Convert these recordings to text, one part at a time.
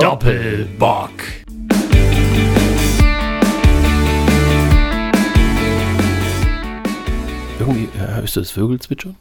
Doppelbock. Irgendwie äh, hörst du das Vögel zwitschern?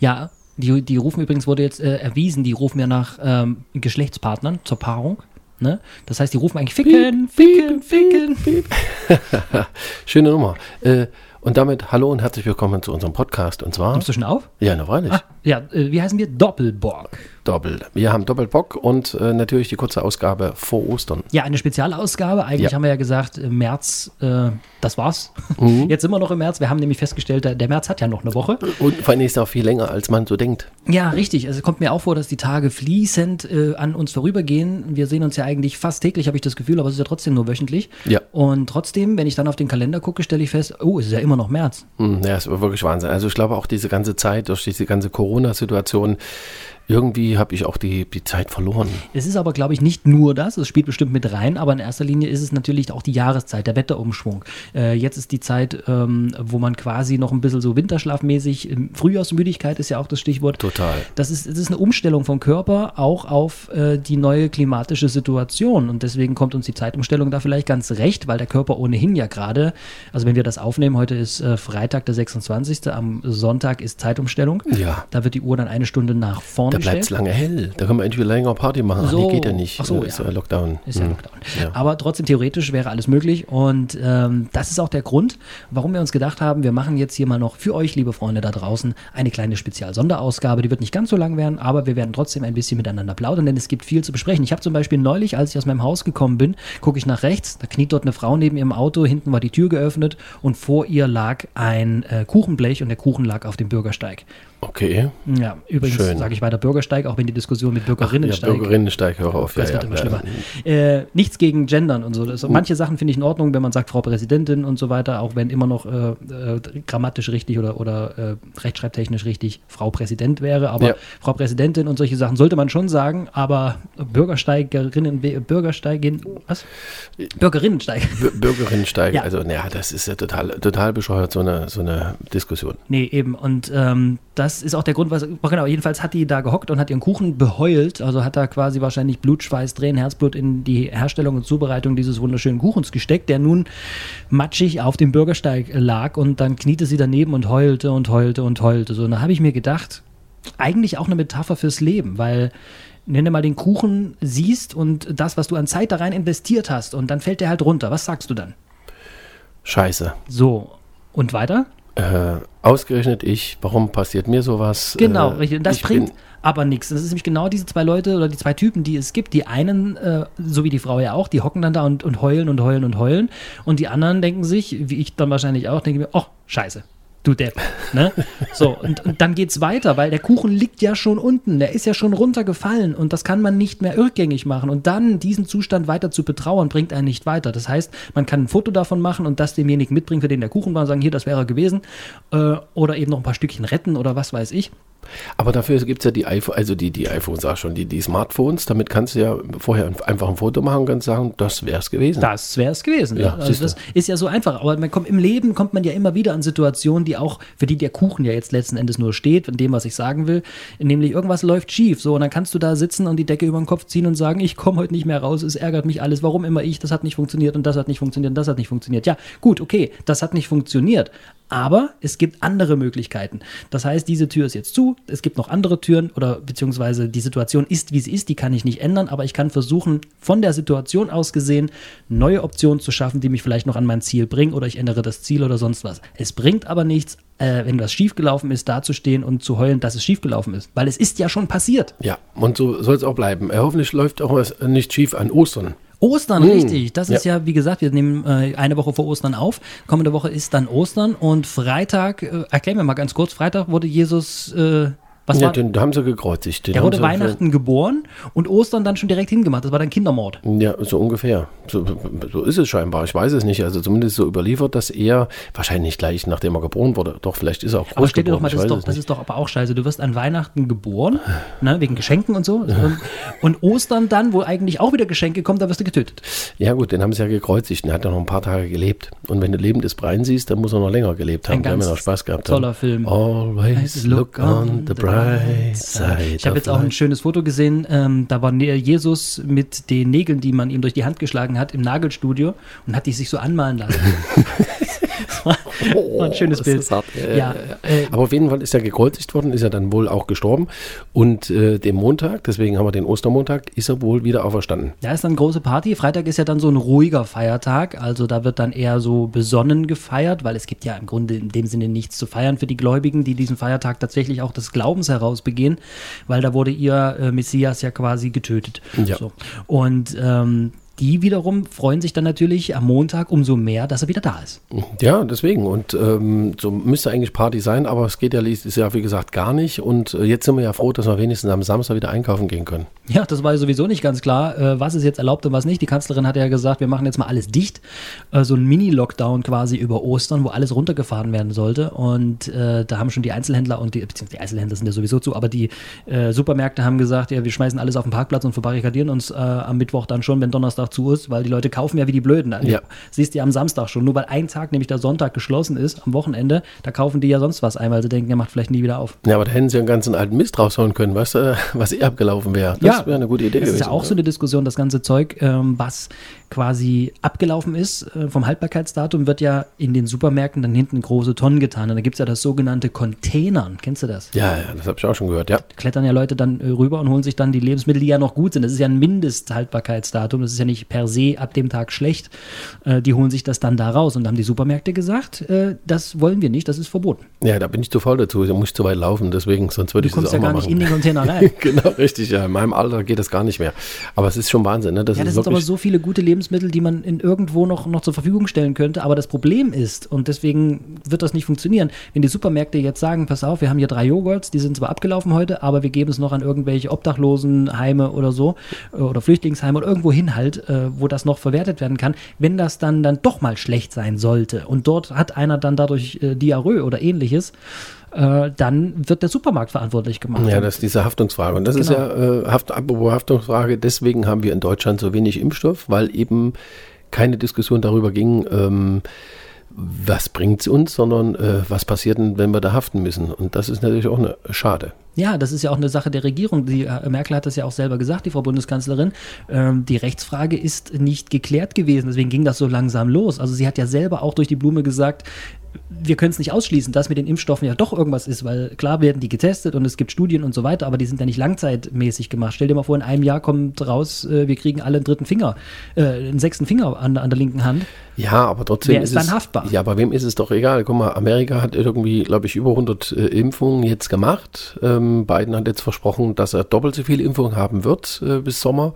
Ja, die, die rufen übrigens, wurde jetzt äh, erwiesen, die rufen ja nach ähm, Geschlechtspartnern zur Paarung. Ne? Das heißt, die rufen eigentlich ficken, ficken, ficken. Schöne Nummer. Äh, und damit hallo und herzlich willkommen zu unserem Podcast. Und zwar. Nimmst du schon auf? Ja, na freilich. Ah, ja, äh, wie heißen wir? Doppelbock. Doppel. Wir haben Doppelbock und äh, natürlich die kurze Ausgabe vor Ostern. Ja, eine Spezialausgabe. Eigentlich Ja. haben wir ja gesagt, im März, äh, das war's. Mhm. Jetzt sind wir noch im März. Wir haben nämlich festgestellt, der, März hat ja noch eine Woche. Und vor allem ist es auch viel länger, als man so denkt. Ja, richtig. Also es kommt mir auch vor, dass die Tage fließend äh, an uns vorübergehen. Wir sehen uns ja eigentlich fast täglich, habe ich das Gefühl, aber es ist ja trotzdem nur wöchentlich. Ja. Und trotzdem, wenn ich dann auf den Kalender gucke, stelle ich fest, oh, es ist ja immer noch März. Hm, Ja, war wirklich Wahnsinn. Also ich glaube auch diese ganze Zeit, durch diese ganze Corona-Situation, irgendwie habe ich auch die, die Zeit verloren. Es ist aber, glaube ich, nicht nur das, es spielt bestimmt mit rein, aber in erster Linie ist es natürlich auch die Jahreszeit, der Wetterumschwung. Äh, jetzt ist die Zeit, ähm, wo man quasi noch ein bisschen so winterschlafmäßig, ähm, Frühjahrsmüdigkeit ist ja auch das Stichwort. Total. Das ist, das ist eine Umstellung vom Körper auch auf äh, die neue klimatische Situation. Und deswegen kommt uns die Zeitumstellung da vielleicht ganz recht, weil der Körper ohnehin ja gerade, also wenn wir das aufnehmen, heute ist äh, Freitag, der 26., am Sonntag ist Zeitumstellung. Ja. Da wird die Uhr dann eine Stunde nach vorne Da bleibt es lange hell. Da können wir endlich wieder länger Party machen. Ach, So. nee, geht ja nicht. Ach so, ist ja. ja Lockdown. Ist ja Hm. Lockdown. Ja. Aber trotzdem theoretisch wäre alles möglich. Und ähm, das ist auch der Grund, warum wir uns gedacht haben, wir machen jetzt hier mal noch für euch, liebe Freunde da draußen, eine kleine Spezial-Sonderausgabe. Die wird nicht ganz so lang werden, aber wir werden trotzdem ein bisschen miteinander plaudern, denn es gibt viel zu besprechen. Ich habe zum Beispiel neulich, als ich aus meinem Haus gekommen bin, gucke ich nach rechts, da kniet dort eine Frau neben ihrem Auto, hinten war die Tür geöffnet und vor ihr lag ein äh, Kuchenblech und der Kuchen lag auf dem Bürgersteig. Okay. Ja, übrigens sage ich weiter Bürgersteig, auch wenn die Diskussion mit Ja, Bürgerinnensteig Bürgerinnensteig, hör auf. das ja, wird ja, immer schlimmer. Äh, nichts gegen Gendern und so. Das, manche Sachen finde ich in Ordnung, wenn man sagt Frau Präsidentin und so weiter, auch wenn immer noch äh, äh, grammatisch richtig oder, oder äh, rechtschreibtechnisch richtig Frau Präsident wäre. Aber Ja. Frau Präsidentin und solche Sachen sollte man schon sagen, aber Bürgersteigerinnen, Bürgersteigin, was? Bürgerinnensteig. Bürgerinnensteig, Ja. also naja, das ist ja total, total bescheuert, so eine, so eine Diskussion. Nee, eben. Und ähm, das ist auch der Grund, was. Genau, jedenfalls hat die da gehockt und hat ihren Kuchen beheult. Also hat da quasi wahrscheinlich Blut, Schweiß, Tränen, Herzblut in die Herstellung und Zubereitung dieses wunderschönen Kuchens gesteckt, der nun matschig auf dem Bürgersteig lag. Und dann kniete sie daneben und heulte und heulte und heulte. So, und da habe ich mir gedacht, eigentlich auch eine Metapher fürs Leben, weil. Wenn du mal den Kuchen siehst und das, was du an Zeit da rein investiert hast, und dann fällt der halt runter. Was sagst du dann? Scheiße. So. Und weiter? Äh, ausgerechnet ich, warum passiert mir sowas? Genau, äh, richtig. Und das ich bringt aber nichts. Das ist nämlich genau diese zwei Leute oder die zwei Typen, die es gibt. Die einen, äh, so wie die Frau ja auch, die hocken dann da und, und heulen und heulen und heulen. Und die anderen denken sich, wie ich dann wahrscheinlich auch, denke mir, oh, scheiße. Du Depp. Ne? So, und, und dann geht's weiter, weil der Kuchen liegt ja schon unten, der ist ja schon runtergefallen und das kann man nicht mehr rückgängig machen. Und dann diesen Zustand weiter zu betrauern, bringt einen nicht weiter. Das heißt, man kann ein Foto davon machen und das demjenigen mitbringen, für den der Kuchen war, und sagen, hier, das wäre er gewesen. Äh, oder eben noch ein paar Stückchen retten oder was weiß ich. Aber dafür gibt es ja die iPhone, also die, die iPhones, sag schon, die, die Smartphones, damit kannst du ja vorher ein- einfach ein Foto machen und kannst sagen, das wäre es gewesen. Das wäre es gewesen. Ja, also das ist ja so einfach. Aber man kommt, im Leben kommt man ja immer wieder an Situationen, die auch, für die der Kuchen ja jetzt letzten Endes nur steht, in dem, was ich sagen will. Nämlich irgendwas läuft schief. So, und dann kannst du da sitzen und die Decke über den Kopf ziehen und sagen, ich komme heute nicht mehr raus, es ärgert mich alles, warum immer ich, das hat nicht funktioniert und das hat nicht funktioniert und das hat nicht funktioniert. Ja, gut, okay, das hat nicht funktioniert. Aber es gibt andere Möglichkeiten. Das heißt, diese Tür ist jetzt zu, es gibt noch andere Türen oder beziehungsweise die Situation ist, wie sie ist, die kann ich nicht ändern, aber ich kann versuchen, von der Situation aus gesehen, neue Optionen zu schaffen, die mich vielleicht noch an mein Ziel bringen oder ich ändere das Ziel oder sonst was. Es bringt aber nichts, äh, wenn was schiefgelaufen ist, dazustehen und zu heulen, dass es schiefgelaufen ist, weil es ist ja schon passiert. Ja, und so soll es auch bleiben. Äh, hoffentlich läuft auch was nicht schief an Ostern. Ostern, Hm, richtig. Das ist ja, wie gesagt, wir nehmen äh, eine Woche vor Ostern auf. Kommende Woche ist dann Ostern und Freitag, äh, erklär mir mal ganz kurz, Freitag wurde Jesus, äh, was Ja, war den haben sie gekreuzigt. Den Der wurde Weihnachten geboren und Ostern dann schon direkt hingemacht. Das war dann Kindermord. Ja, so ungefähr. So, so ist es scheinbar. Ich weiß es nicht. Also zumindest so überliefert, dass er wahrscheinlich gleich nachdem er geboren wurde. Doch, vielleicht ist er auch groß Aber stell dir doch geboren. mal, ich das ist doch, das ist doch aber auch scheiße. Du wirst an Weihnachten geboren, ne, wegen Geschenken und so. Und, Ostern dann, wo eigentlich auch wieder Geschenke kommen, da wirst du getötet. Ja gut, den haben sie ja gekreuzigt. Der hat ja noch ein paar Tage gelebt. Und wenn du lebendes Brein siehst, dann muss er noch länger gelebt haben. Ein Der haben ganz ja noch Spaß gehabt. toller haben. Film. Always look on the bright Ich habe jetzt auch ein schönes Foto gesehen. Ähm, da war Jesus mit den Nägeln, die man ihm durch die Hand geschlagen hat, im Nagelstudio und hat die sich so anmalen lassen. war ein schönes Oh, Bild. Äh, Ja, äh, Aber auf jeden Fall ist er gekreuzigt worden, ist er dann wohl auch gestorben. Und äh, dem Montag, deswegen haben wir den Ostermontag, ist er wohl wieder auferstanden. Da ist dann große Party. Freitag ist ja dann so ein ruhiger Feiertag. Also da wird dann eher so besonnen gefeiert, weil es gibt ja im Grunde in dem Sinne nichts zu feiern für die Gläubigen, die diesen Feiertag tatsächlich auch des Glaubens heraus begehen, weil da wurde ihr äh, Messias ja quasi getötet. Ja. So. Und ähm, die wiederum freuen sich dann natürlich am Montag umso mehr, dass er wieder da ist. Ja, deswegen. Und ähm, so müsste eigentlich Party sein, aber es geht ja dieses Jahr, wie gesagt, gar nicht. Und äh, jetzt sind wir ja froh, dass wir wenigstens am Samstag wieder einkaufen gehen können. Ja, das war ja sowieso nicht ganz klar, äh, was ist jetzt erlaubt und was nicht. Die Kanzlerin hat ja gesagt, wir machen jetzt mal alles dicht. Äh, so ein Mini-Lockdown quasi über Ostern, wo alles runtergefahren werden sollte. Und äh, da haben schon die Einzelhändler und die, beziehungsweise die Einzelhändler sind ja sowieso zu, aber die äh, Supermärkte haben gesagt, ja, wir schmeißen alles auf den Parkplatz und verbarrikadieren uns äh, am Mittwoch dann schon, wenn Donnerstag zu ist, weil die Leute kaufen ja wie die Blöden. Ja. Siehst du ja am Samstag schon, nur weil ein Tag, nämlich der Sonntag, geschlossen ist, am Wochenende, da kaufen die ja sonst was ein, weil sie denken, er macht vielleicht nie wieder auf. Ja, aber da hätten sie ja einen ganzen alten Mist raushauen können, weißt du, was eh abgelaufen wäre. Das wäre eine gute Idee Das gewesen. ist ja auch so eine Diskussion, das ganze Zeug, ähm, was quasi abgelaufen ist äh, vom Haltbarkeitsdatum, wird ja in den Supermärkten dann hinten in große Tonnen getan. Und da gibt es ja das sogenannte Containern. Kennst du das? ja, ja, das habe ich auch schon gehört, ja. Klettern ja Leute dann äh, rüber und holen sich dann die Lebensmittel, die ja noch gut sind. Das ist ja ein Mindesthaltbarkeitsdatum. Das ist ja nicht per se ab dem Tag schlecht. Äh, die holen sich das dann da raus. Und haben die Supermärkte gesagt, äh, das wollen wir nicht, das ist verboten. Ja, da bin ich zu faul dazu, da muss ich zu weit laufen, deswegen, sonst würde Du ich das kommst auch ja mal gar nicht machen. in den Container rein. genau, richtig, ja. In meinem Alter geht das gar nicht mehr. Aber es ist schon Wahnsinn, ne? Das Ja, das sind aber so viele gute Lebensmittel, die man in irgendwo noch, noch zur Verfügung stellen könnte. Aber das Problem ist, und deswegen wird das nicht funktionieren, wenn die Supermärkte jetzt sagen, pass auf, wir haben hier drei Joghurts, die sind zwar abgelaufen heute, aber wir geben es noch an irgendwelche Obdachlosenheime oder so äh, oder Flüchtlingsheime oder irgendwo hin halt, äh, wo das noch verwertet werden kann. Wenn das dann, dann doch mal schlecht sein sollte und dort hat einer dann dadurch äh, Diarrhoe oder ähnliches, äh, dann wird der Supermarkt verantwortlich gemacht. ja, das ist diese Haftungsfrage. Und das ist Genau. ja, äh, Haft, apropos Haftungsfrage, deswegen haben wir in Deutschland so wenig Impfstoff, weil eben keine Diskussion darüber ging, ähm, was bringt es uns, sondern äh, was passiert denn, wenn wir da haften müssen. Und das ist natürlich auch eine schade. Ja, das ist ja auch eine Sache der Regierung. Die äh, Merkel hat das ja auch selber gesagt, die Frau Bundeskanzlerin. Ähm, die Rechtsfrage ist nicht geklärt gewesen, deswegen ging das so langsam los. Also sie hat ja selber auch durch die Blume gesagt, wir können es nicht ausschließen, dass mit den Impfstoffen ja doch irgendwas ist, weil klar werden die getestet und es gibt Studien und so weiter, aber die sind ja nicht langzeitmäßig gemacht. Stell dir mal vor, in einem Jahr kommt raus, äh, wir kriegen alle einen dritten Finger, äh, einen sechsten Finger an, an der linken Hand. Ja, aber trotzdem Wer ist dann es, haftbar? Ja, aber wem ist es doch egal? Guck mal, Amerika hat irgendwie, glaube ich, über 100 äh, Impfungen jetzt gemacht. Ähm, Biden hat jetzt versprochen, dass er doppelt so viele Impfungen haben wird äh, bis Sommer.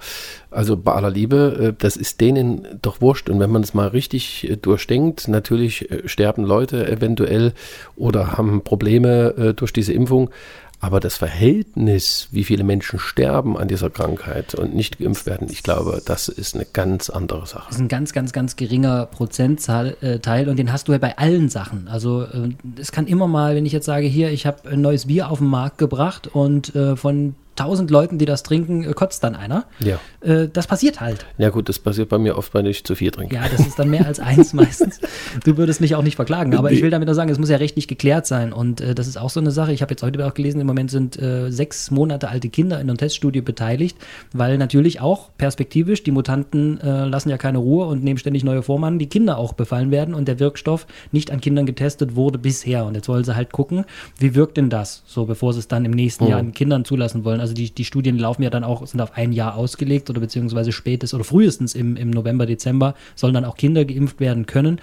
Also bei aller Liebe, äh, das ist denen doch wurscht. Und wenn man es mal richtig äh, durchdenkt, natürlich äh, sterben Leute eventuell oder haben Probleme äh, durch diese Impfung. Aber das Verhältnis, wie viele Menschen sterben an dieser Krankheit und nicht geimpft werden, ich glaube, das ist eine ganz andere Sache. Das ist ein ganz, ganz, ganz geringer Prozentzahl äh, und den hast du ja bei allen Sachen. Also äh, es kann immer mal, wenn ich jetzt sage, hier, ich habe ein neues Bier auf den Markt gebracht und äh, von tausend Leuten, die das trinken, äh, kotzt dann einer. Ja. Äh, das passiert halt. Ja gut, das passiert bei mir oft, wenn ich zu viel trinke. Ja, das ist dann mehr als eins meistens. Du würdest mich auch nicht verklagen, aber ich will damit nur sagen, es muss ja rechtlich geklärt sein und äh, das ist auch so eine Sache. Ich habe jetzt heute auch gelesen, im Moment sind äh, sechs Monate alte Kinder in einer Teststudie beteiligt, weil natürlich auch perspektivisch die Mutanten äh, lassen ja keine Ruhe und nehmen ständig neue Formen an, die Kinder auch befallen werden und der Wirkstoff nicht an Kindern getestet wurde bisher und jetzt wollen sie halt gucken, wie wirkt denn das, so bevor sie es dann im nächsten Jahr an Kindern zulassen wollen. Also die, die Studien laufen ja dann auch, sind auf ein Jahr ausgelegt oder beziehungsweise spätestens oder frühestens im, im November, Dezember sollen dann auch Kinder geimpft werden können.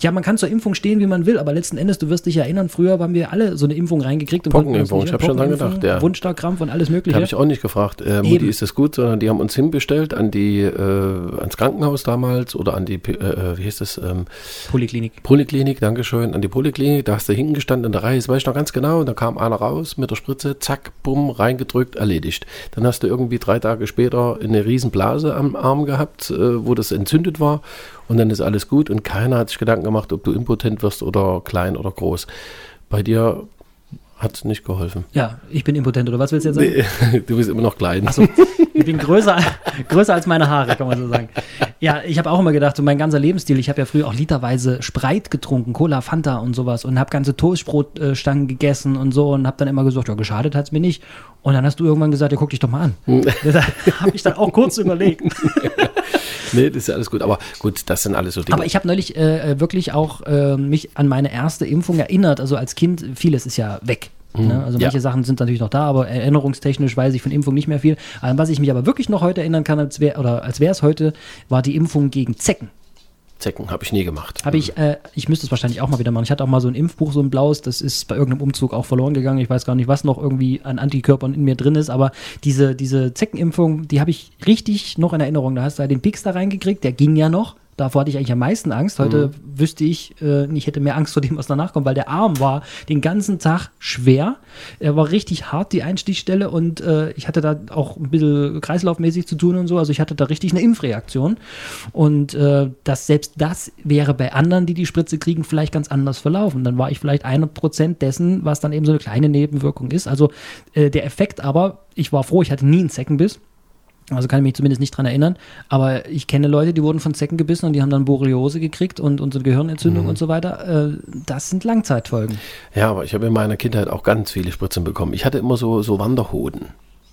Ja, man kann zur Impfung stehen, wie man will, aber letzten Endes, du wirst dich erinnern, früher haben wir alle so eine Impfung reingekriegt. Und Pockenimpfung, ich hab schon dran Pockenimpfung, gedacht, ja. Wundstarkrampf und alles mögliche. habe ich auch nicht gefragt, äh, Mutti, ist das gut, sondern die haben uns hinbestellt an die, äh, ans Krankenhaus damals oder an die, P- äh, wie hieß das, ähm, Poliklinik. Poliklinik, Dankeschön, an die Poliklinik, da hast du hinten gestanden in der Reihe, das weiß ich noch ganz genau, und da kam einer raus mit der Spritze, zack, bumm, reingedrückt, erledigt. Dann hast du irgendwie drei Tage später eine riesen Blase am Arm gehabt, äh, wo das entzündet war und dann ist alles gut und keiner hat sich Gedanken gemacht, ob du impotent wirst oder klein oder groß. Bei dir hat nicht geholfen. Ja, ich bin impotent, oder was willst du jetzt sagen? Nee, du bist immer noch klein. Achso, ich bin größer, größer als meine Haare, kann man so sagen. Ja, ich habe auch immer gedacht, so mein ganzer Lebensstil, ich habe ja früher auch literweise Spreit getrunken, Cola, Fanta und sowas und habe ganze Toastbrotstangen gegessen und so und habe dann immer gesagt, ja, geschadet hat es mir nicht. Und dann hast du irgendwann gesagt, ja, guck dich doch mal an. da habe ich dann auch kurz überlegt. nee, das ist ja alles gut. Aber gut, das sind alles so Dinge. Aber ich habe neulich äh, wirklich auch äh, mich an meine erste Impfung erinnert. Also als Kind, vieles ist ja weg. Ne? Also manche Ja. Sachen sind natürlich noch da, aber erinnerungstechnisch weiß ich von Impfung nicht mehr viel. An was ich mich aber wirklich noch heute erinnern kann, als wär, oder als wäre es heute, war die Impfung gegen Zecken. Zecken habe ich nie gemacht. Habe ich, äh, ich müsste es wahrscheinlich auch mal wieder machen. Ich hatte auch mal so ein Impfbuch, so ein blaues, das ist bei irgendeinem Umzug auch verloren gegangen. Ich weiß gar nicht, was noch irgendwie an Antikörpern in mir drin ist, aber diese, diese Zeckenimpfung, die habe ich richtig noch in Erinnerung. Da hast du halt den Pix da reingekriegt, der ging ja noch. Davor hatte ich eigentlich am meisten Angst. Heute wüsste ich, äh, ich hätte mehr Angst vor dem, was danach kommt, weil der Arm war den ganzen Tag schwer. Er war richtig hart, die Einstichstelle, und äh, ich hatte da auch ein bisschen kreislaufmäßig zu tun und so. Also ich hatte da richtig eine Impfreaktion. Und äh, dass selbst das wäre bei anderen, die die Spritze kriegen, vielleicht ganz anders verlaufen. Dann war ich vielleicht 100% dessen, was dann eben so eine kleine Nebenwirkung ist. Also äh, der Effekt aber, ich war froh, ich hatte nie einen Zeckenbiss. Also kann ich mich zumindest nicht dran erinnern. Aber ich kenne Leute, die wurden von Zecken gebissen und die haben dann Borreliose gekriegt und unsere Gehirnentzündung und so weiter. Äh, das sind Langzeitfolgen. Ja, aber ich habe in meiner Kindheit auch ganz viele Spritzen bekommen. Ich hatte immer so, so Wanderhoden.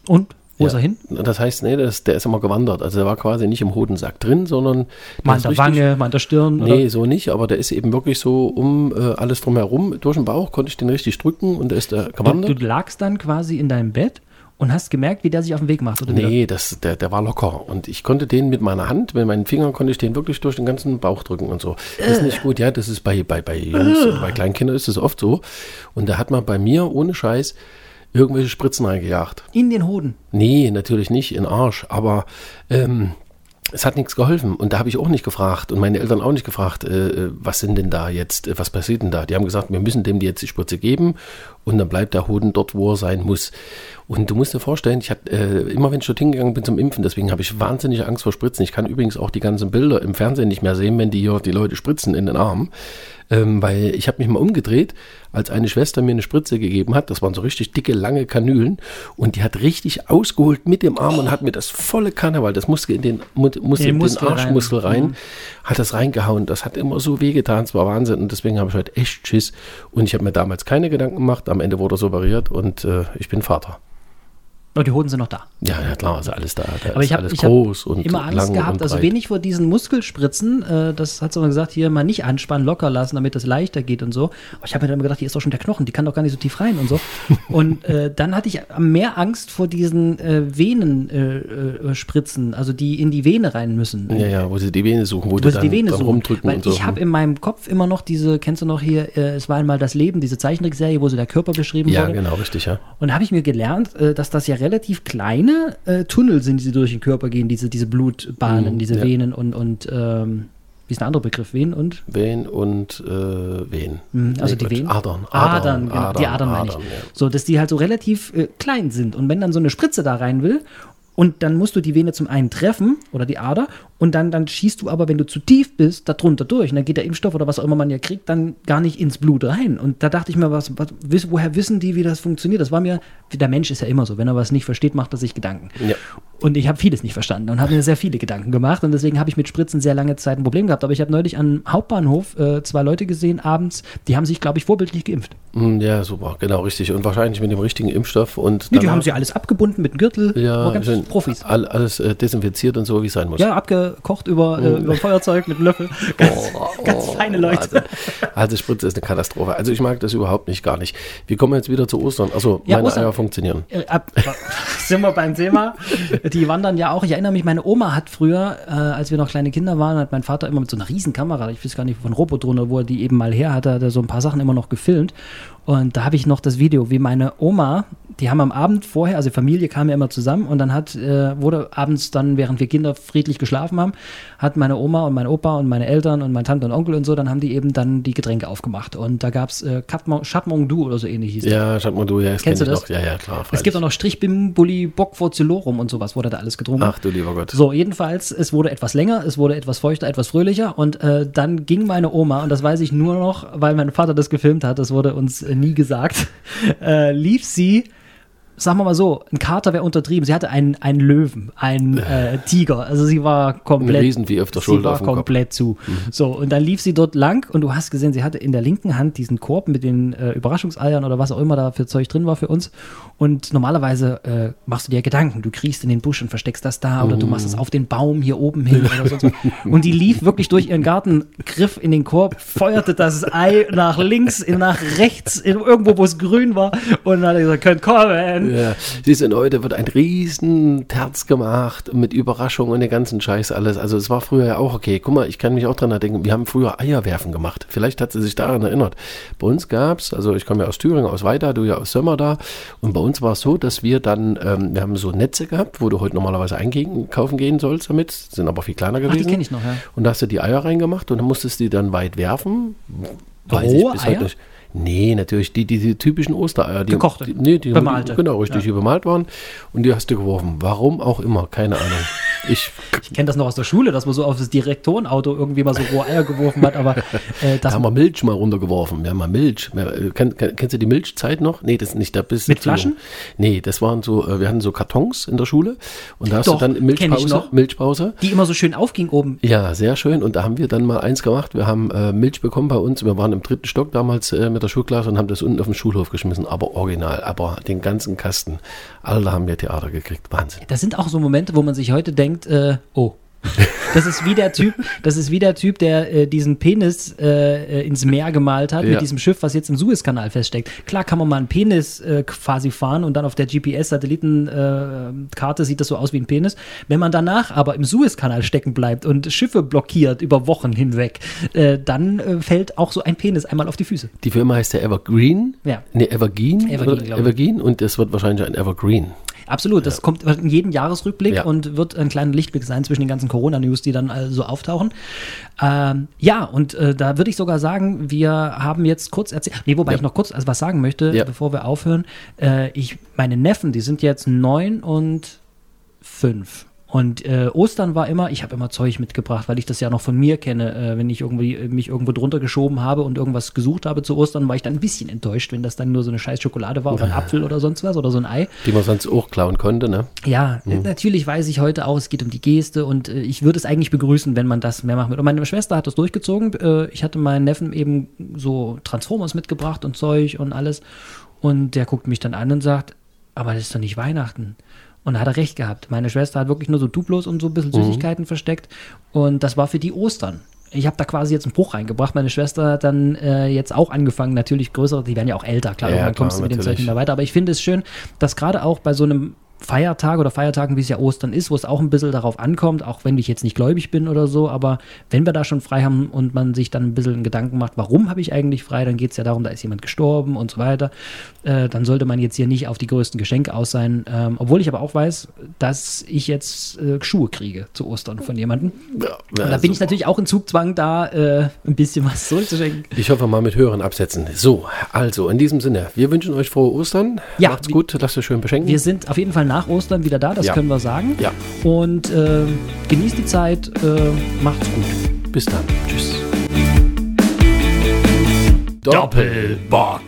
Und? Wo ja. ist er hin? Das heißt, nee, das, der ist immer gewandert. Also der war quasi nicht im Hodensack drin, sondern der Mal an der richtig- Wange, mal an der Stirn. Nee, so nicht, aber der ist eben wirklich so um äh, alles drumherum, durch den Bauch, konnte ich den richtig drücken und der ist da Du, gewandert. du lagst dann quasi in deinem Bett und hast gemerkt, wie der sich auf den Weg macht. Oder wieder? Nee, das, der, der war locker. Und ich konnte den mit meiner Hand, mit meinen Fingern konnte ich den wirklich durch den ganzen Bauch drücken und so. Das ist nicht gut, ja, das ist bei, bei, bei Jungs und bei Kleinkindern ist das oft so. Und da hat man bei mir ohne Scheiß irgendwelche Spritzen reingejagt. In den Hoden. Nee, natürlich nicht, in Arsch. Aber ähm, es hat nichts geholfen. Und da habe ich auch nicht gefragt und meine Eltern auch nicht gefragt, äh, was sind denn da jetzt, äh, was passiert denn da? Die haben gesagt, wir müssen dem jetzt die Spritze geben und dann bleibt der Hoden dort, wo er sein muss. Und du musst dir vorstellen, ich hatte äh, immer, wenn ich dort hingegangen bin zum Impfen, deswegen habe ich wahnsinnige Angst vor Spritzen. Ich kann übrigens auch die ganzen Bilder im Fernsehen nicht mehr sehen, wenn die hier die Leute spritzen in den Arm. Ähm, weil ich habe mich mal umgedreht, als eine Schwester mir eine Spritze gegeben hat. Das waren so richtig dicke, lange Kanülen. Und die hat richtig ausgeholt mit dem Arm und hat mir das volle Kanne, weil das musste in den, mu- musste den den Muskel rein. Arschmuskel rein, hat das reingehauen. Das hat immer so wehgetan. Es war Wahnsinn. Und deswegen habe ich halt echt Schiss. Und ich habe mir damals keine Gedanken gemacht. Am Ende wurde er so operiert und äh, ich bin Vater. Oh, die Hoden sind noch da. Ja, ja klar, also alles da. da Aber ich habe ich hab groß und immer Angst gehabt, also wenig vor diesen Muskelspritzen, äh, das hat sie immer gesagt, hier mal nicht anspannen, locker lassen, damit es leichter geht und so. Aber ich habe mir dann immer gedacht, hier ist doch schon der Knochen, die kann doch gar nicht so tief rein und so. und äh, dann hatte ich mehr Angst vor diesen äh, Venenspritzen, äh, äh, also die in die Vene rein müssen. Ja, ja, wo sie die Vene suchen, wo, Wo sie dann, die Vene dann suchen. rumdrücken Weil und so. ich habe in meinem Kopf immer noch diese, kennst du noch hier, äh, es war einmal das Leben, diese Zeichentrickserie, wo so der Körper beschrieben ja, wurde. genau, richtig, ja. Und da habe ich mir gelernt, dass das ja relativ kleine äh, Tunnel sind, die durch den Körper gehen, diese, diese Blutbahnen, Mhm, diese ja. Venen und, und ähm, wie ist der andere Begriff? Venen und? Ven und äh, Ven. Mhm, Also Nee, die Venen? Adern. Adern, genau, die Adern meine ich. ja. So, dass die halt so relativ äh, klein sind. Und wenn dann so eine Spritze da rein will, und dann musst du die Vene zum einen treffen oder die Ader und dann, dann schießt du aber, wenn du zu tief bist, da drunter durch. Und dann geht der Impfstoff oder was auch immer man ja kriegt, dann gar nicht ins Blut rein. Und da dachte ich mir, was, was, woher wissen die, wie das funktioniert? Das war mir, der Mensch ist ja immer so, wenn er was nicht versteht, macht er sich Gedanken. Ja. Und ich habe vieles nicht verstanden und habe mir sehr viele Gedanken gemacht und deswegen habe ich mit Spritzen sehr lange Zeit ein Problem gehabt. Aber ich habe neulich am Hauptbahnhof äh, zwei Leute gesehen abends, die haben sich, glaube ich, vorbildlich geimpft. Mm, Ja, super, genau, richtig. Und wahrscheinlich mit dem richtigen Impfstoff und Nee, die haben sie alles abgebunden mit einem Gürtel, ja, aber Profis. All, alles äh, desinfiziert und so, wie es sein muss. Ja, abgekocht über, äh, über Feuerzeug mit einem Löffel. Ganz, ganz feine Leute. Also, also Spritze ist eine Katastrophe. Also ich mag das überhaupt nicht, gar nicht. Wir kommen jetzt wieder zu Ostern. Also Ja, meine Ostern. Eier funktionieren. Äh, ab, sind wir beim Thema. Die wandern ja auch. Ich erinnere mich, meine Oma hat früher, äh, als wir noch kleine Kinder waren, hat mein Vater immer mit so einer riesen Kamera, ich weiß gar nicht von Robodrohne, wo er die eben mal her hatte, hat er so ein paar Sachen immer noch gefilmt. Und da habe ich noch das Video, wie meine Oma, die haben am Abend vorher, also Familie kam ja immer zusammen und dann hat, äh, wurde abends dann, während wir Kinder friedlich geschlafen haben, hat meine Oma und mein Opa und meine Eltern und meine Tante und Onkel und so, dann haben die eben dann die Getränke aufgemacht. Und da gab es äh, Chatmong Du oder so ähnlich hieß das. Ja, Chatmondou, ja, das Kennst kenn du ich das? noch. Ja, ja, klar. Es gibt auch noch Strichbim, Bulli, Bock, Vocelorum und sowas wurde da alles getrunken. Ach du lieber Gott. So, jedenfalls, es wurde etwas länger, es wurde etwas feuchter, etwas fröhlicher und äh, dann ging meine Oma, und das weiß ich nur noch, weil mein Vater das gefilmt hat, das wurde uns äh, nie gesagt, äh, lief sie, sagen wir mal so, ein Kater wäre untertrieben, sie hatte einen, einen Löwen, einen äh, Tiger, also sie war komplett, Ein Riesenvieh auf der sie Schulter war auf dem Kopf. Mhm. komplett zu. So, und dann lief sie dort lang und du hast gesehen, sie hatte in der linken Hand diesen Korb mit den äh, Überraschungseiern oder was auch immer da für Zeug drin war für uns. Und normalerweise äh, machst du dir Gedanken, du kriechst in den Busch und versteckst das da oder du machst es auf den Baum hier oben hin oder sonst was. Und die lief wirklich durch ihren Garten, griff in den Korb, feuerte das Ei nach links, nach rechts, in, irgendwo, wo es grün war und dann hat er gesagt, könnt kommen. Ja, siehst du, heute wird ein riesen Terz gemacht mit Überraschung und den ganzen Scheiß alles. Also es war früher ja auch okay. Guck mal, ich kann mich auch dran denken, wir haben früher Eierwerfen gemacht. Vielleicht hat sie sich daran erinnert. Bei uns gab's, also ich komme ja aus Thüringen, aus Weida, du ja aus Sömmer da. Und bei uns war es so, dass wir dann, ähm, wir haben so Netze gehabt, wo du heute normalerweise einkaufen gehen sollst damit. Sind aber viel kleiner Ach, die gewesen. kenne ich noch, ja. Und da hast du die Eier reingemacht und dann musstest du die dann weit werfen. Weiß Rohe ich bis Eier? heute nicht. Nee, natürlich die, die, die typischen Ostereier. Die, Gekochte, Die, nee, die, bemalte. Genau, richtig, die bemalt waren. Und die hast du geworfen. Warum auch immer, keine Ahnung. Ich, Ich kenne das noch aus der Schule, dass man so auf das Direktorenauto irgendwie mal so rohe Eier geworfen hat, aber äh, da das haben wir Milch mal runtergeworfen. Wir haben mal Milch. Wir, äh, kenn, kenn, kennst du die Milchzeit noch? Nee, das nicht. Da bist Mit Flaschen? jung. Nee, das waren so, äh, wir hatten so Kartons in der Schule. Und da hast Doch, du dann Milchpause. Milchpause. die immer so schön aufging oben. Ja, sehr schön. Und da haben wir dann mal eins gemacht. Wir haben äh, Milch bekommen bei uns. Wir waren im dritten Stock damals äh, mit der Schulklasse und haben das unten auf den Schulhof geschmissen. Aber original, aber den ganzen Kasten. Alle haben wir Theater gekriegt. Wahnsinn. Das sind auch so Momente, wo man sich heute denkt, äh, oh. Das ist wie der Typ, das ist wie der Typ, der äh, diesen Penis äh, äh, ins Meer gemalt hat Ja. mit diesem Schiff, was jetzt im Suezkanal feststeckt. Klar kann man mal einen Penis äh, quasi fahren und dann auf der GPS-Satellitenkarte Karte sieht das so aus wie ein Penis. Wenn man danach aber im Suezkanal stecken bleibt und Schiffe blockiert über Wochen hinweg, äh, dann äh, fällt auch so ein Penis einmal auf die Füße. Die Firma heißt ja Evergreen. Ja. Nee, Evergreen. Evergreen. Evergreen. Und das wird wahrscheinlich ein Evergreen. Absolut, das kommt in jeden Jahresrückblick Ja. und wird ein kleiner Lichtblick sein zwischen den ganzen Corona-News, die dann also auftauchen. Ähm, ja, und äh, da würde ich sogar sagen, wir haben jetzt kurz erzählt, nee, wobei Ja. ich noch kurz also was sagen möchte, Ja. bevor wir aufhören. Äh, ich, meine Neffen, die sind jetzt neun und fünf. Und äh, Ostern war immer, ich habe immer Zeug mitgebracht, weil ich das ja noch von mir kenne. Äh, wenn ich irgendwie äh, mich irgendwo drunter geschoben habe und irgendwas gesucht habe zu Ostern, war ich dann ein bisschen enttäuscht, wenn das dann nur so eine scheiß Schokolade war oder ein Apfel oder sonst was oder so ein Ei. Die man sonst auch klauen konnte, ne? Ja, äh, natürlich weiß ich heute auch, es geht um die Geste und äh, ich würde es eigentlich begrüßen, wenn man das mehr machen würde. Und meine Schwester hat das durchgezogen. Äh, ich hatte meinen Neffen eben so Transformers mitgebracht und Zeug und alles. Und der guckt mich dann an und sagt, aber das ist doch nicht Weihnachten. Und da hat er recht gehabt. Meine Schwester hat wirklich nur so Duplos und so ein bisschen Süßigkeiten versteckt. Und das war für die Ostern. Ich habe da quasi jetzt einen Bruch reingebracht. Meine Schwester hat dann äh, jetzt auch angefangen, natürlich größere, die werden ja auch älter, klar, Ja, klar, kommst du mit dem Zeug natürlich. nicht mehr weiter. Aber ich finde es schön, dass gerade auch bei so einem Feiertag oder Feiertagen, wie es ja Ostern ist, wo es auch ein bisschen darauf ankommt, auch wenn ich jetzt nicht gläubig bin oder so, aber wenn wir da schon frei haben und man sich dann ein bisschen Gedanken macht, warum habe ich eigentlich frei, dann geht es ja darum, da ist jemand gestorben und so weiter, äh, dann sollte man jetzt hier nicht auf die größten Geschenke aus sein, ähm, obwohl ich aber auch weiß, dass ich jetzt äh, Schuhe kriege zu Ostern von jemandem. Ja, Und da bin ich natürlich auch in Zugzwang, da äh, ein bisschen was zurückzuschenken. Ich hoffe mal mit höheren Absätzen. So, also in diesem Sinne, wir wünschen euch frohe Ostern. Ja, Macht's gut, lasst euch schön beschenken. Wir sind auf jeden Fall nach Ostern wieder da, das Ja. können wir sagen. Ja. Und äh, genießt die Zeit, äh, macht's gut. Bis dann. Tschüss. Doppelbock.